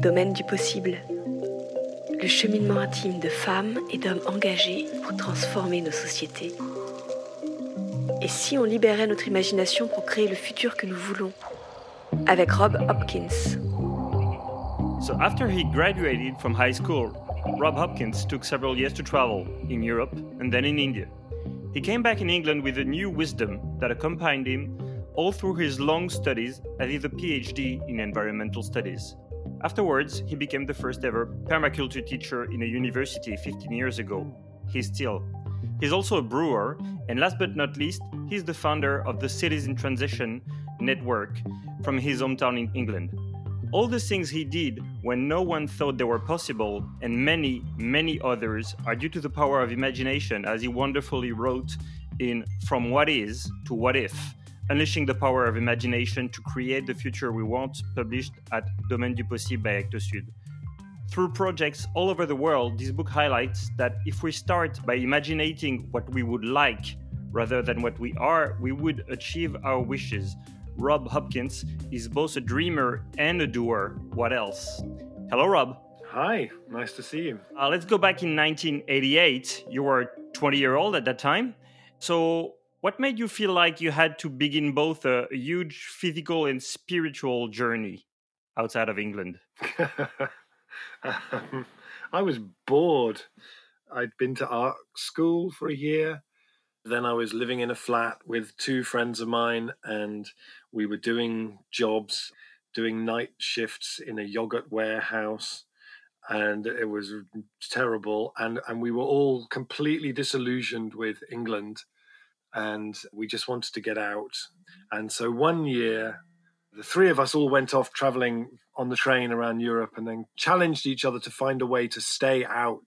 Domaine du possible. Le cheminement intime de femmes et d'hommes engagés pour transformer nos sociétés. Et si on libérait notre imagination pour créer le futur que nous voulons? Avec Rob Hopkins. So after he graduated from high school, Rob Hopkins took several years to travel in Europe and then in India. He came back in England with a new wisdom that accompanied him all through his long studies as he a PhD in environmental studies. Afterwards, he became the first ever permaculture teacher in a university 15 years ago. He's still. He's also a brewer, and last but not least, he's the founder of the Cities in Transition network from his hometown in England. All the things he did when no one thought they were possible, and many, many others, are due to the power of imagination, as he wonderfully wrote in From What Is to What If Unleashing the Power of Imagination to Create the Future We Want, published at Domaine du Possible by Actes Sud. Through projects all over the world, this book highlights that if we start by imagining what we would like rather than what we are, we would achieve our wishes Rob Hopkins is both a dreamer and a doer. What else? Hello, Rob. Hi, nice to see you. Uh, let's go back in 1988. You were 20 year old at that time. So, what made you feel like you had to begin both a, a huge physical and spiritual journey outside of England? um, I was bored. I'd been to art school for a year. Then I was living in a flat with two friends of mine, and we were doing jobs, doing night shifts in a yogurt warehouse, and it was terrible. And and we were all completely disillusioned with England, and we just wanted to get out. And so one year, the three of us all went off traveling on the train around Europe and then challenged each other to find a way to stay out.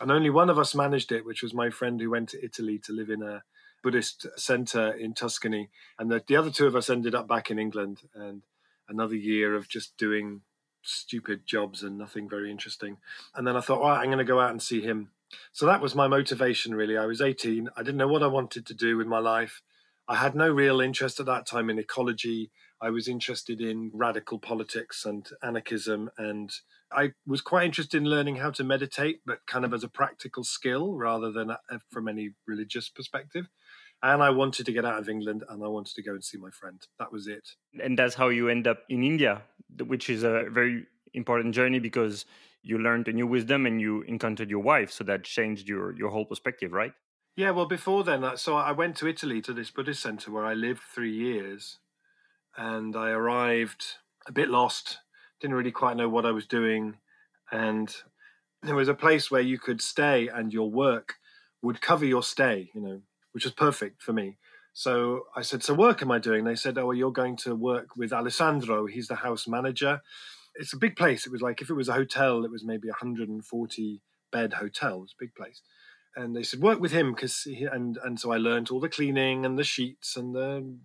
And only one of us managed it, which was my friend who went to Italy to live in a Buddhist center in Tuscany. And the, the other two of us ended up back in England and another year of just doing stupid jobs and nothing very interesting. And then I thought, well, I'm going to go out and see him. So that was my motivation, really. I was 18. I didn't know what I wanted to do with my life. I had no real interest at that time in ecology. I was interested in radical politics and anarchism. And I was quite interested in learning how to meditate, but kind of as a practical skill rather than from any religious perspective. And I wanted to get out of England and I wanted to go and see my friend. That was it. And that's how you end up in India, which is a very important journey because you learned a new wisdom and you encountered your wife. So that changed your, your whole perspective, right? Yeah, well, before then, uh, so I went to Italy to this Buddhist center where I lived three years and I arrived a bit lost, didn't really quite know what I was doing. And there was a place where you could stay and your work would cover your stay, you know, which was perfect for me. So I said, So, work am I doing? They said, Oh, well, you're going to work with Alessandro. He's the house manager. It's a big place. It was like if it was a hotel, it was maybe a 140 bed hotel. It was a big place and they said work with him because and and so I learned all the cleaning and the sheets and the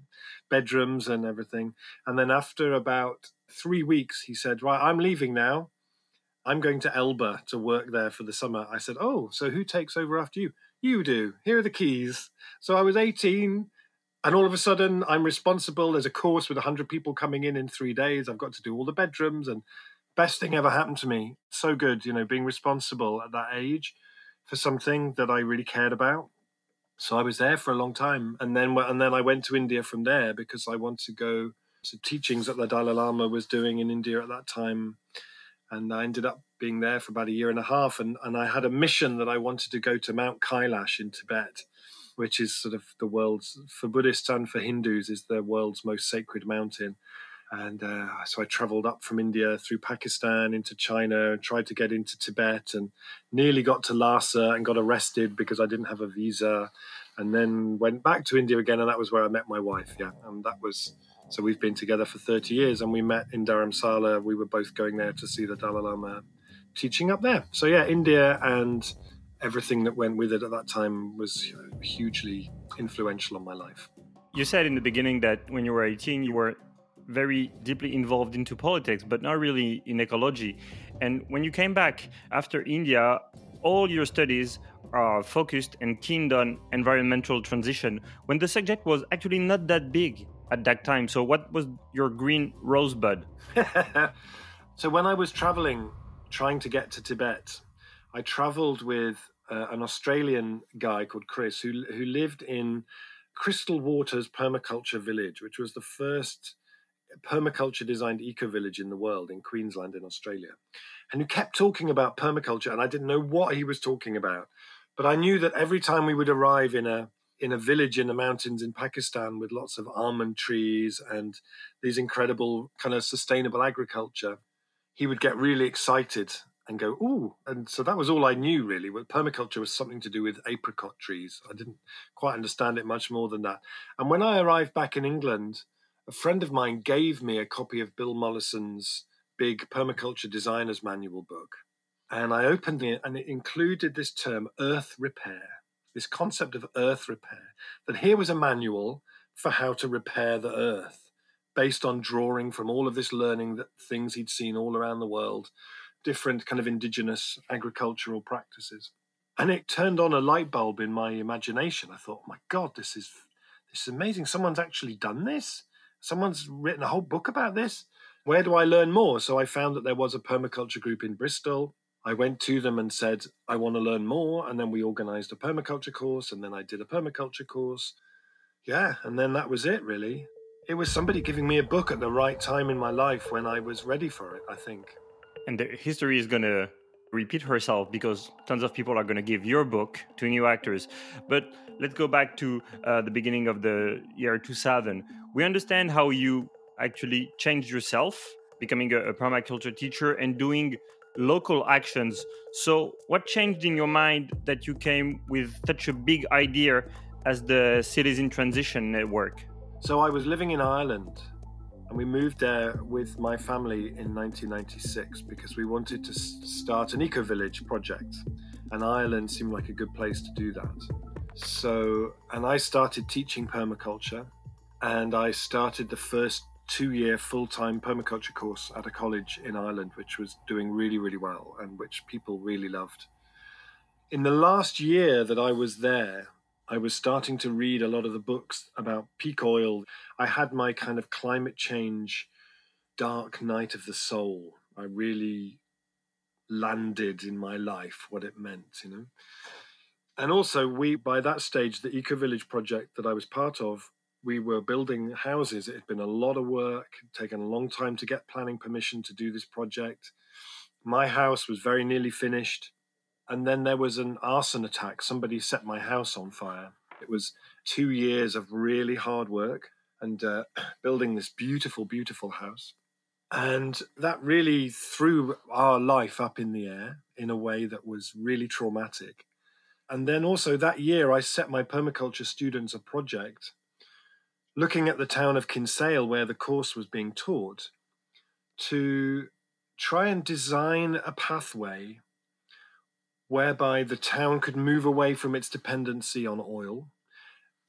bedrooms and everything. And then after about three weeks, he said, "Right, I'm leaving now. I'm going to Elba to work there for the summer." I said, "Oh, so who takes over after you?" You do. Here are the keys. So I was 18, and all of a sudden, I'm responsible. There's a course with 100 people coming in in three days. I've got to do all the bedrooms, and best thing ever happened to me. So good, you know, being responsible at that age for something that I really cared about. So I was there for a long time, and then and then I went to India from there because I wanted to go to teachings that the Dalai Lama was doing in India at that time, and I ended up being there for about a year and a half. And and I had a mission that I wanted to go to Mount Kailash in Tibet, which is sort of the world's for Buddhists and for Hindus is the world's most sacred mountain and uh, so I travelled up from India through Pakistan into China and tried to get into Tibet and nearly got to Lhasa and got arrested because I didn't have a visa, and then went back to India again, and that was where I met my wife. Yeah, and that was so we've been together for 30 years, and we met in Dharamsala. We were both going there to see the Dalai Lama teaching up there. So yeah, India and everything that went with it at that time was hugely influential on my life. You said in the beginning that when you were 18, you were very deeply involved into politics, but not really in ecology. And when you came back after India, all your studies are focused and keened on environmental transition when the subject was actually not that big at that time. So, what was your green rosebud? So when I was traveling, trying to get to Tibet, I traveled with uh, an Australian guy called Chris who who lived in Crystal Waters Permaculture Village, which was the first permaculture designed eco village in the world in Queensland in Australia, and who kept talking about permaculture, and I didn't know what he was talking about, but I knew that every time we would arrive in a in a village in the mountains in Pakistan with lots of almond trees and these incredible kind of sustainable agriculture, he would get really excited and go, ooh. And so that was all I knew really. But permaculture was something to do with apricot trees. I didn't quite understand it much more than that. And when I arrived back in England, a friend of mine gave me a copy of Bill Mollison's big permaculture designer's manual book. And I opened it and it included this term earth repair, this concept of earth repair. That here was a manual for how to repair the earth based on drawing from all of this learning that things he'd seen all around the world different kind of indigenous agricultural practices. And it turned on a light bulb in my imagination. I thought, oh my God, this is this is amazing. Someone's actually done this. Someone's written a whole book about this. Where do I learn more? So I found that there was a permaculture group in Bristol. I went to them and said, I want to learn more. And then we organized a permaculture course. And then I did a permaculture course. Yeah. And then that was it, really. It was somebody giving me a book at the right time in my life when I was ready for it, I think and the history is going to repeat herself because tons of people are going to give your book to new actors. But let's go back to uh, the beginning of the year 2000. We understand how you actually changed yourself, becoming a, a permaculture teacher and doing local actions. So, what changed in your mind that you came with such a big idea as the Cities in Transition Network? So, I was living in Ireland and we moved there with my family in 1996 because we wanted to start an eco village project, and Ireland seemed like a good place to do that. So, and I started teaching permaculture, and I started the first two year full time permaculture course at a college in Ireland, which was doing really, really well and which people really loved. In the last year that I was there, I was starting to read a lot of the books about peak oil. I had my kind of climate change dark night of the soul. I really landed in my life what it meant, you know. And also, we, by that stage, the Eco Village project that I was part of, we were building houses. It had been a lot of work, taken a long time to get planning permission to do this project. My house was very nearly finished and then there was an arson attack. Somebody set my house on fire. It was two years of really hard work and uh, building this beautiful, beautiful house. And that really threw our life up in the air in a way that was really traumatic. And then also that year, I set my permaculture students a project looking at the town of Kinsale, where the course was being taught, to try and design a pathway whereby the town could move away from its dependency on oil,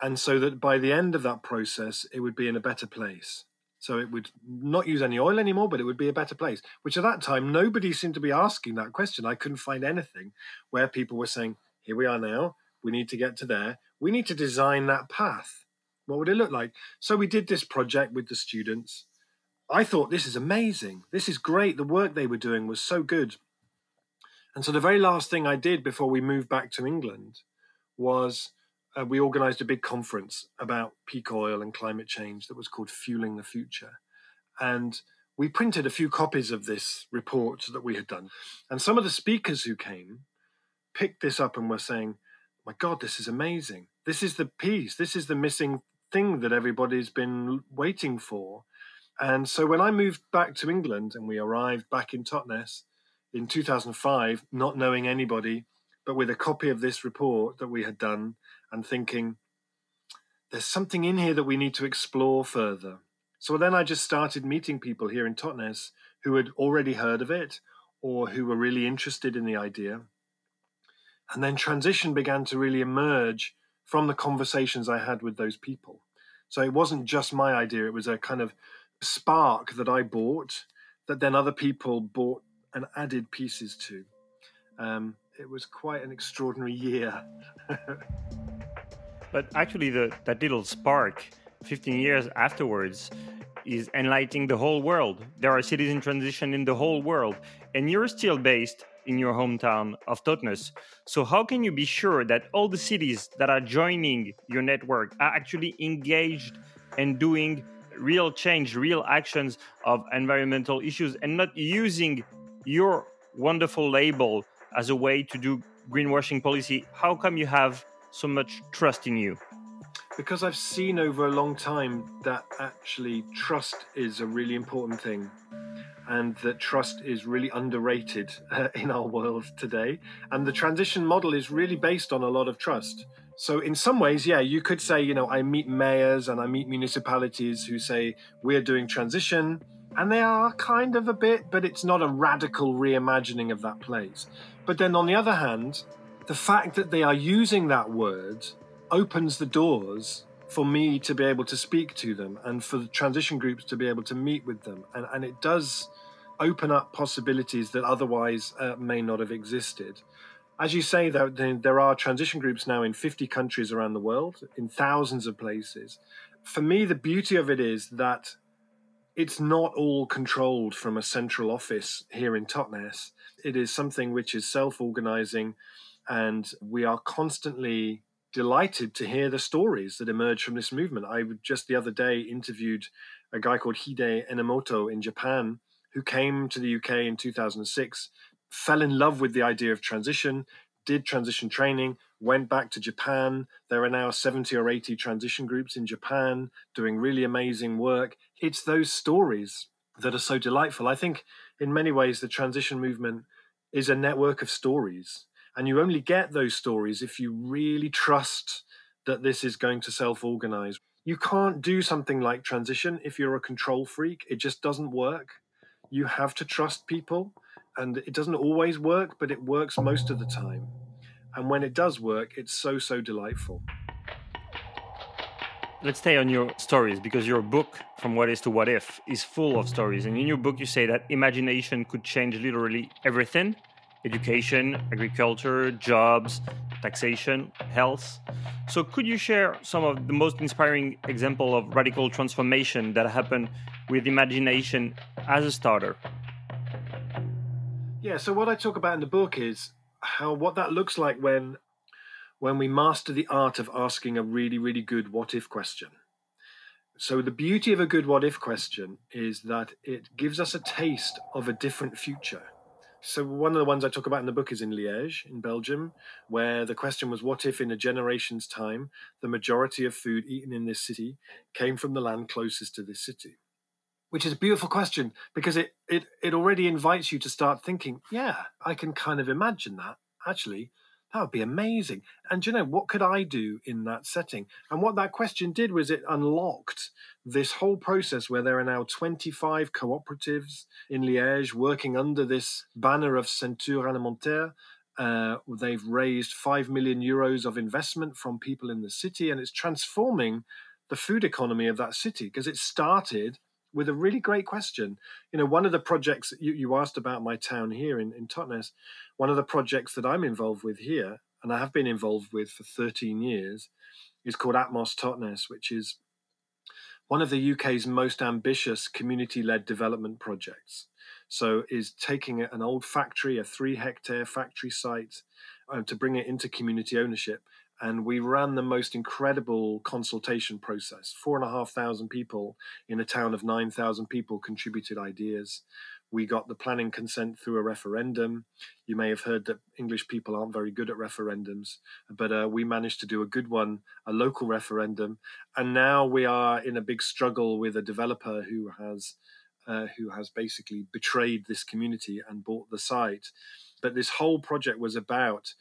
and so that by the end of that process, it would be in a better place. So it would not use any oil anymore, but it would be a better place. Which at that time, nobody seemed to be asking that question. I couldn't find anything where people were saying, here we are now, we need to get to there, we need to design that path. What would it look like? So we did this project with the students. I thought, this is amazing. This is great. The work they were doing was so good. And so the very last thing I did before we moved back to England was uh, we organized a big conference about peak oil and climate change that was called Fueling the Future. And we printed a few copies of this report that we had done. And some of the speakers who came picked this up and were saying, My God, this is amazing. This is the piece. This is the missing thing that everybody's been waiting for. And so when I moved back to England and we arrived back in Totnes, in 2005, not knowing anybody, but with a copy of this report that we had done and thinking, there's something in here that we need to explore further. So then I just started meeting people here in Totnes who had already heard of it or who were really interested in the idea. And then transition began to really emerge from the conversations I had with those people. So it wasn't just my idea, it was a kind of spark that I bought that then other people bought and added pieces to. Um, it was quite an extraordinary year. but actually, the, that little spark, 15 years afterwards, is enlightening the whole world. There are cities in transition in the whole world, and you're still based in your hometown of Totnes. So, how can you be sure that all the cities that are joining your network are actually engaged and doing real change, real actions of environmental issues, and not using your wonderful label as a way to do greenwashing policy? How come you have so much trust in you? Because I've seen over a long time that actually trust is a really important thing and that trust is really underrated uh, in our world today. And the transition model is really based on a lot of trust. So, in some ways, yeah, you could say, you know, I meet mayors and I meet municipalities who say, we're doing transition. And they are kind of a bit, but it's not a radical reimagining of that place. But then on the other hand, the fact that they are using that word opens the doors for me to be able to speak to them and for the transition groups to be able to meet with them. And, and it does open up possibilities that otherwise uh, may not have existed. As you say, though, there are transition groups now in 50 countries around the world, in thousands of places. For me, the beauty of it is that it's not all controlled from a central office here in Totnes. It is something which is self organizing, and we are constantly delighted to hear the stories that emerge from this movement. I just the other day interviewed a guy called Hide Enomoto in Japan who came to the UK in 2006, fell in love with the idea of transition, did transition training, went back to Japan. There are now 70 or 80 transition groups in Japan doing really amazing work. It's those stories that are so delightful. I think in many ways the transition movement is a network of stories and you only get those stories if you really trust that this is going to self organize. You can't do something like transition if you're a control freak. It just doesn't work. You have to trust people, and it doesn't always work, but it works most of the time. And when it does work, it's so, so delightful. Let's stay on your stories because your book, From What Is to What If, is full of stories. And in your book, you say that imagination could change literally everything education, agriculture, jobs, taxation, health. So, could you share some of the most inspiring example of radical transformation that happened with imagination as a starter? Yeah. So, what I talk about in the book is how what that looks like when when we master the art of asking a really, really good what if question. So, the beauty of a good what if question is that it gives us a taste of a different future so one of the ones I talk about in the book is in Liège, in Belgium, where the question was, what if in a generation's time the majority of food eaten in this city came from the land closest to this city? Which is a beautiful question because it it it already invites you to start thinking, yeah, I can kind of imagine that. Actually, that would be amazing. And you know, what could I do in that setting? And what that question did was it unlocked this whole process where there are now 25 cooperatives in Liège working under this banner of Ceinture Aliment-Terre. Uh, they've raised 5 million euros of investment from people in the city, and it's transforming the food economy of that city because it started with a really great question. You know, one of the projects you, you asked about my town here in, in Totnes, one of the projects that I'm involved with here, and I have been involved with for 13 years, is called Atmos Totnes, which is one of the UK's most ambitious community led development projects. So, is taking an old factory, a three hectare factory site, um, to bring it into community ownership and we ran the most incredible consultation process. Four and a half thousand people in a town of 9,000 people contributed ideas. We got the planning consent through a referendum. You may have heard that English people aren't very good at referendums, but uh, we managed to do a good one, a local referendum. And now we are in a big struggle with a developer who has. Uh, who has basically betrayed this community and bought the site. But this whole project was about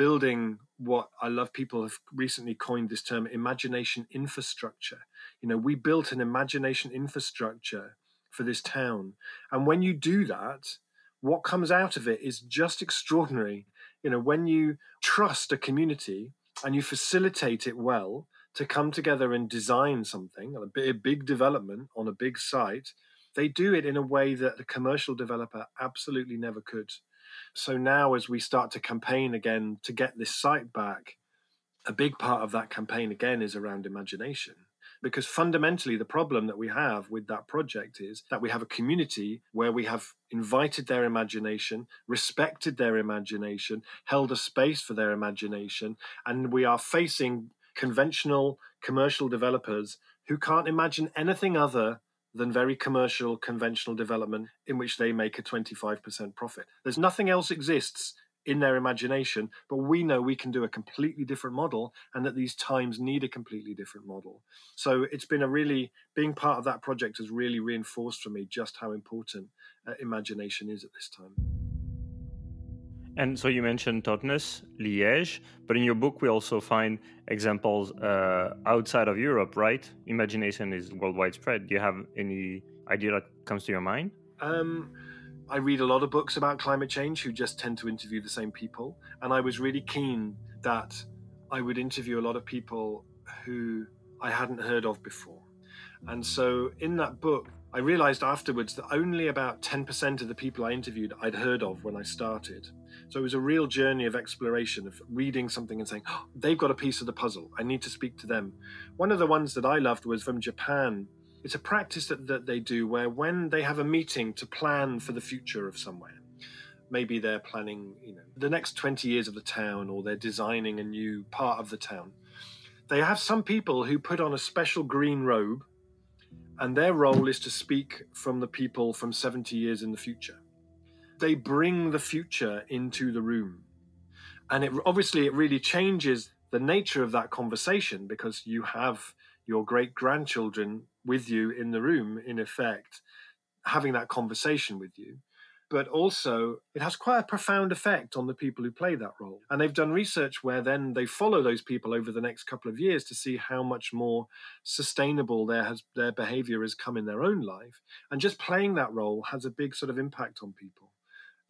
building what I love people have recently coined this term imagination infrastructure. You know, we built an imagination infrastructure for this town. And when you do that, what comes out of it is just extraordinary. You know, when you trust a community and you facilitate it well to come together and design something, a big development on a big site, they do it in a way that a commercial developer absolutely never could. So now, as we start to campaign again to get this site back, a big part of that campaign again is around imagination. Because fundamentally, the problem that we have with that project is that we have a community where we have invited their imagination, respected their imagination, held a space for their imagination, and we are facing conventional commercial developers who can't imagine anything other than very commercial conventional development in which they make a 25% profit. There's nothing else exists in their imagination, but we know we can do a completely different model and that these times need a completely different model. So it's been a really, being part of that project has really reinforced for me just how important uh, imagination is at this time. And so you mentioned Totnes, Liège, but in your book we also find examples uh, outside of Europe, right? Imagination is worldwide spread. Do you have any idea that comes to your mind? Um, I read a lot of books about climate change who just tend to interview the same people. And I was really keen that I would interview a lot of people who I hadn't heard of before. And so in that book, I realized afterwards that only about 10% of the people I interviewed I'd heard of when I started. So it was a real journey of exploration, of reading something and saying, oh, they've got a piece of the puzzle. I need to speak to them. One of the ones that I loved was from Japan it's a practice that, that they do where when they have a meeting to plan for the future of somewhere, maybe they're planning, you know, the next 20 years of the town or they're designing a new part of the town. They have some people who put on a special green robe and their role is to speak from the people from 70 years in the future. They bring the future into the room. And it obviously it really changes the nature of that conversation because you have your great grandchildren with you in the room, in effect, having that conversation with you. But also, it has quite a profound effect on the people who play that role. And they've done research where then they follow those people over the next couple of years to see how much more sustainable their, has, their behavior has come in their own life. And just playing that role has a big sort of impact on people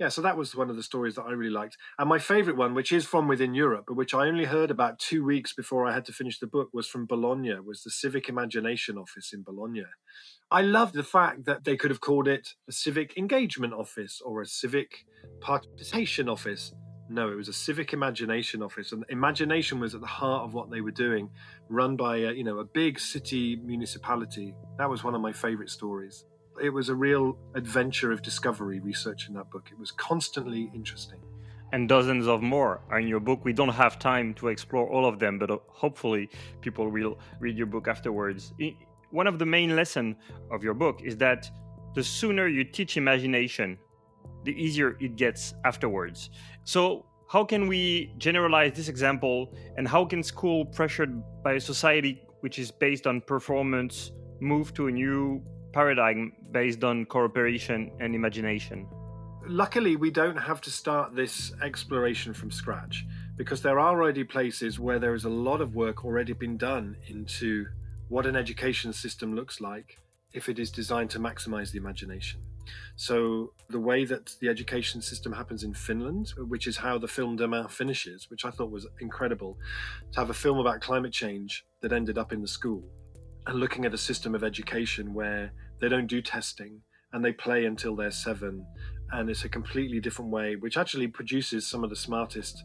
yeah, so that was one of the stories that I really liked. And my favorite one, which is from within Europe, but which I only heard about two weeks before I had to finish the book, was from Bologna, was the Civic Imagination Office in Bologna. I loved the fact that they could have called it a civic engagement office or a civic participation office. No, it was a civic imagination office, and imagination was at the heart of what they were doing, run by a, you know a big city municipality. That was one of my favorite stories it was a real adventure of discovery researching that book. It was constantly interesting. And dozens of more are in your book. We don't have time to explore all of them, but uh, hopefully people will read your book afterwards. One of the main lessons of your book is that the sooner you teach imagination, the easier it gets afterwards. So, how can we generalize this example, and how can school, pressured by a society which is based on performance, move to a new paradigm based on cooperation and imagination. Luckily, we don't have to start this exploration from scratch because there are already places where there is a lot of work already been done into what an education system looks like if it is designed to maximize the imagination. So, the way that the education system happens in Finland, which is how the film Demain finishes, which I thought was incredible, to have a film about climate change that ended up in the school and looking at a system of education where they don't do testing and they play until they're seven. And it's a completely different way which actually produces some of the smartest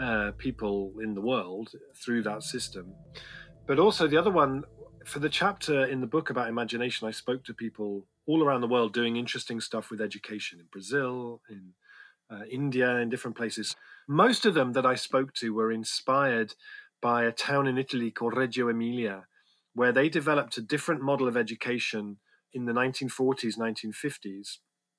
uh, people in the world through that system. But also the other one for the chapter in the book about imagination i spoke to people all around the world doing interesting stuff with education in brazil in uh, india in different places. Most of them that i spoke to were inspired by a town in italy called reggio emilia where they developed a different model of education in the 1940s, 1950s.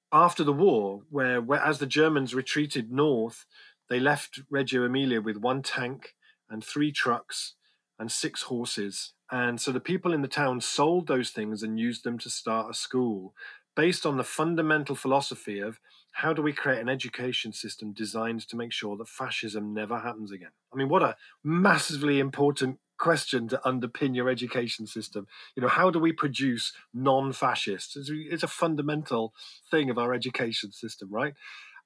After the war, where, where as the Germans retreated north, they left Reggio Emilia with one tank and three trucks and six horses. And so the people in the town sold those things and used them to start a school based on the fundamental philosophy of how do we create an education system designed to make sure that fascism never happens again? I mean, what a massively important question to underpin your education system. You know, how do we produce non-fascists? It's, a fundamental thing of our education system, right?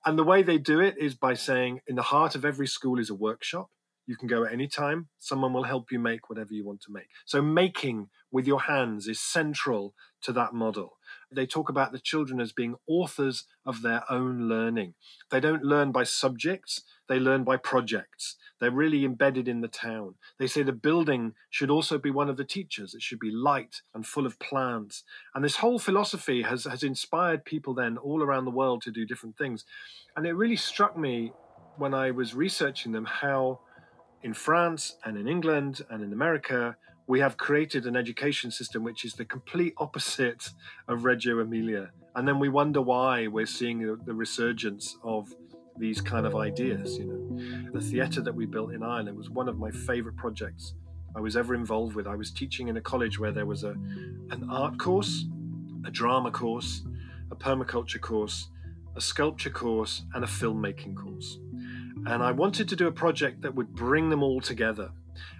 And the way they do it is by saying, in the heart of every school is a workshop. You can go at any time. Someone will help you make whatever you want to make. So, making with your hands is central to that model. They talk about the children as being authors of their own learning. They don't learn by subjects, they learn by projects. They're really embedded in the town. They say the building should also be one of the teachers. It should be light and full of plants. And this whole philosophy has, has inspired people then all around the world to do different things. And it really struck me when I was researching them how in France and in England and in America, we have created an education system which is the complete opposite of Reggio Emilia. And then we wonder why we're seeing the resurgence of these kind of ideas. You know, the theatre that we built in Ireland was one of my favourite projects I was ever involved with. I was teaching in a college where there was a an art course, a drama course, a permaculture course, a sculpture course, and a filmmaking course. And I wanted to do a project that would bring them all together.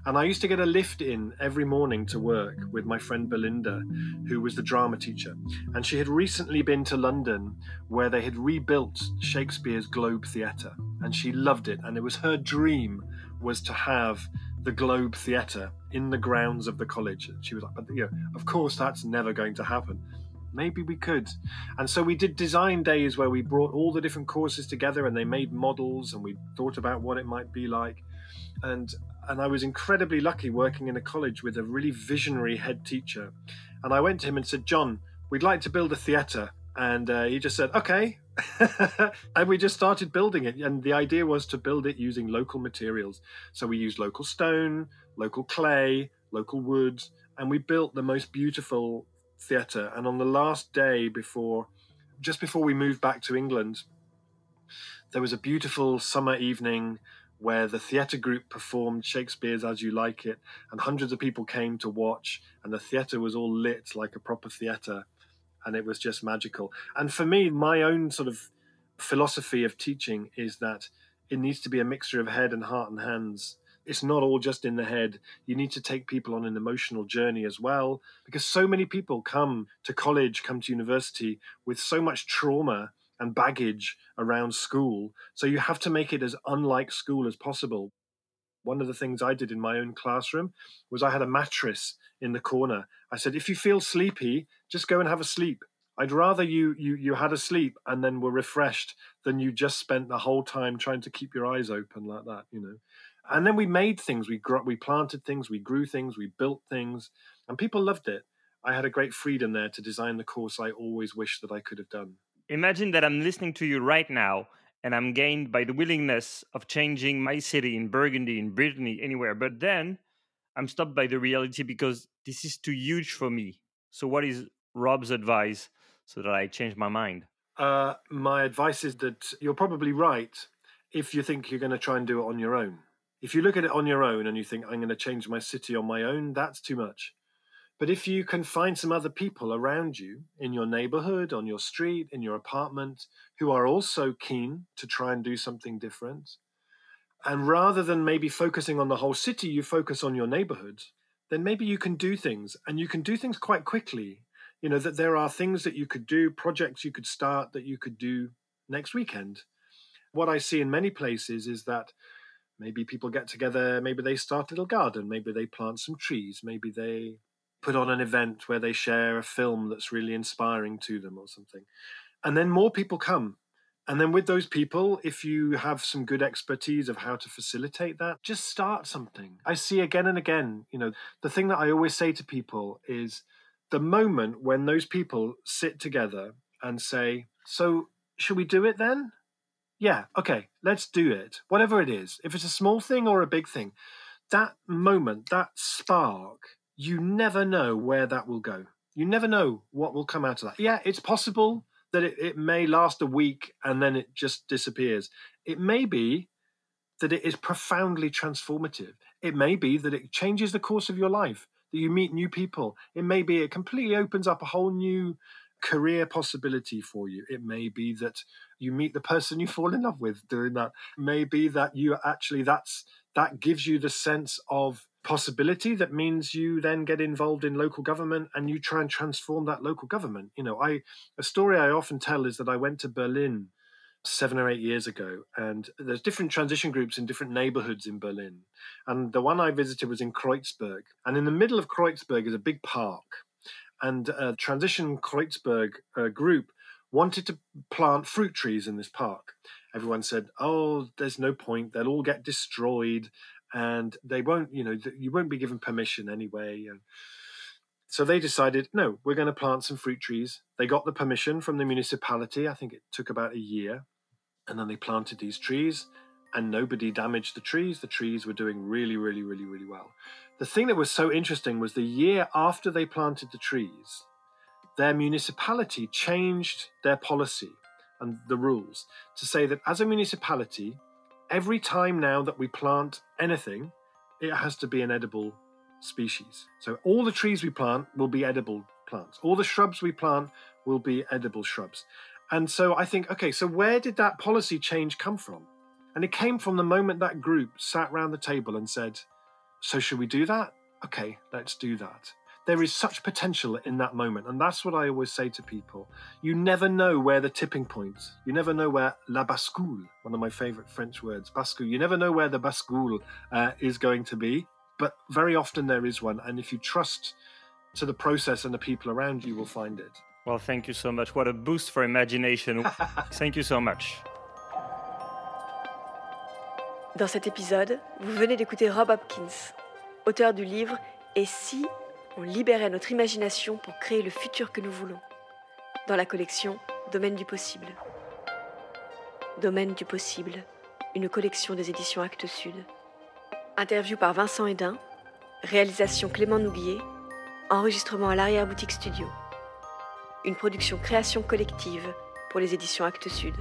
And I used to get a lift in every morning to work with my friend Belinda, who was the drama teacher. And she had recently been to London where they had rebuilt Shakespeare's Globe Theatre. And she loved it. And it was her dream was to have the Globe Theatre in the grounds of the college. And she was like, but you know, of course that's never going to happen. Maybe we could. And so we did design days where we brought all the different courses together and they made models and we thought about what it might be like. And and I was incredibly lucky working in a college with a really visionary head teacher. And I went to him and said, John, we'd like to build a theatre. And uh, he just said, okay. and we just started building it. And the idea was to build it using local materials. So we used local stone, local clay, local wood, and we built the most beautiful theatre. And on the last day before, just before we moved back to England, there was a beautiful summer evening where the theatre group performed Shakespeare's As You Like It, and hundreds of people came to watch, and the theatre was all lit like a proper theatre, and it was just magical. And for me, my own sort of philosophy of teaching is that it needs to be a mixture of head and heart and hands. It's not all just in the head. You need to take people on an emotional journey as well, because so many people come to college, come to university with so much trauma and baggage around school. So you have to make it as unlike school as possible. One of the things I did in my own classroom was I had a mattress in the corner. I said, if you feel sleepy, just go and have a sleep. I'd rather you you you had a sleep and then were refreshed than you just spent the whole time trying to keep your eyes open like that, you know. And then we made things, we grew, we planted things, we grew things, we built things, and people loved it. I had a great freedom there to design the course I always wished that I could have done imagine that I'm listening to you right now and I'm gained by the willingness of changing my city in Burgundy, in Brittany, anywhere. But then I'm stopped by the reality because this is too huge for me. So, what is Rob's advice so that I change my mind? Uh, my advice is that you're probably right if you think you're going to try and do it on your own. If you look at it on your own and you think, I'm going to change my city on my own, that's too much. But if you can find some other people around you in your neighborhood, on your street, in your apartment, who are also keen to try and do something different, and rather than maybe focusing on the whole city, you focus on your neighborhood, then maybe you can do things and you can do things quite quickly. You know, that there are things that you could do, projects you could start that you could do next weekend. What I see in many places is that maybe people get together, maybe they start a little garden, maybe they plant some trees, maybe they put on an event where they share a film that's really inspiring to them or something. And then more people come. And then with those people, if you have some good expertise of how to facilitate that, just start something. I see again and again, you know, the thing that I always say to people is the moment when those people sit together and say, So, should we do it then? Yeah, okay, let's do it. Whatever it is, if it's a small thing or a big thing, that moment, that spark you never know where that will go. You never know what will come out of that. Yeah, it's possible that it, it may last a week and then it just disappears. It may be that it is profoundly transformative. It may be that it changes the course of your life, that you meet new people. It may be it completely opens up a whole new career possibility for you. It may be that you meet the person you fall in love with doing that. It may be that you actually that's that gives you the sense of possibility that means you then get involved in local government and you try and transform that local government. You know i a story i often tell is that i went to berlin seven or eight years ago and there's different transition groups in different neighborhoods in berlin. And the one i visited was in kreuzberg. And in the middle of kreuzberg is a big park. And a Transition Kreuzberg uh, group wanted to plant fruit trees in this park. Everyone said, "Oh, there's no point; they'll all get destroyed, and they won't. You know, you won't be given permission anyway." And so they decided, "No, we're going to plant some fruit trees." They got the permission from the municipality. I think it took about a year, and then they planted these trees, and nobody damaged the trees. The trees were doing really, really, really, really well. The thing that was so interesting was the year after they planted the trees, their municipality changed their policy and the rules to say that as a municipality, every time now that we plant anything, it has to be an edible species. So all the trees we plant will be edible plants. All the shrubs we plant will be edible shrubs. And so I think, okay, so where did that policy change come from? And it came from the moment that group sat round the table and said, So should we do that? Okay, let's do that there is such potential in that moment. And that's what I always say to people. You never know where the tipping point, you never know where la bascule, one of my favorite French words, bascule, you never know where the bascule uh, is going to be. But very often there is one. And if you trust to the process and the people around you, you will find it. Well, thank you so much. What a boost for imagination. thank you so much. Dans cet épisode, vous venez d'écouter Rob Hopkins, auteur du livre Et si on libérait notre imagination pour créer le futur que nous voulons. Dans la collection Domaine du possible. Domaine du possible, une collection des éditions Actes Sud. Interview par Vincent Hédin, réalisation Clément Nouguier, enregistrement à l'arrière-boutique studio. Une production création collective pour les éditions Actes Sud.